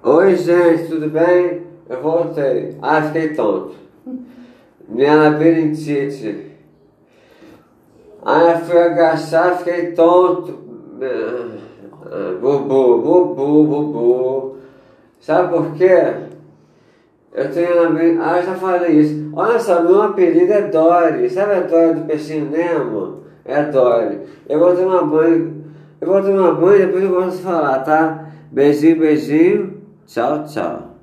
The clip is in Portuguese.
Oi, gente, tudo bem? Eu voltei. Ah, fiquei tonto. Minha labirintite. Ah, eu fui agachar, fiquei tonto. Ah, bubu, bubu, bubu. Sabe por quê? Eu tenho labirintite. Ah, eu já falei isso. Olha só, meu apelido é Dory. Sabe a Dory do peixinho Nemo? É Dory. Eu vou tomar banho. Eu vou tomar banho e depois eu vou falar, tá? Beijinho, beijinho. 小小。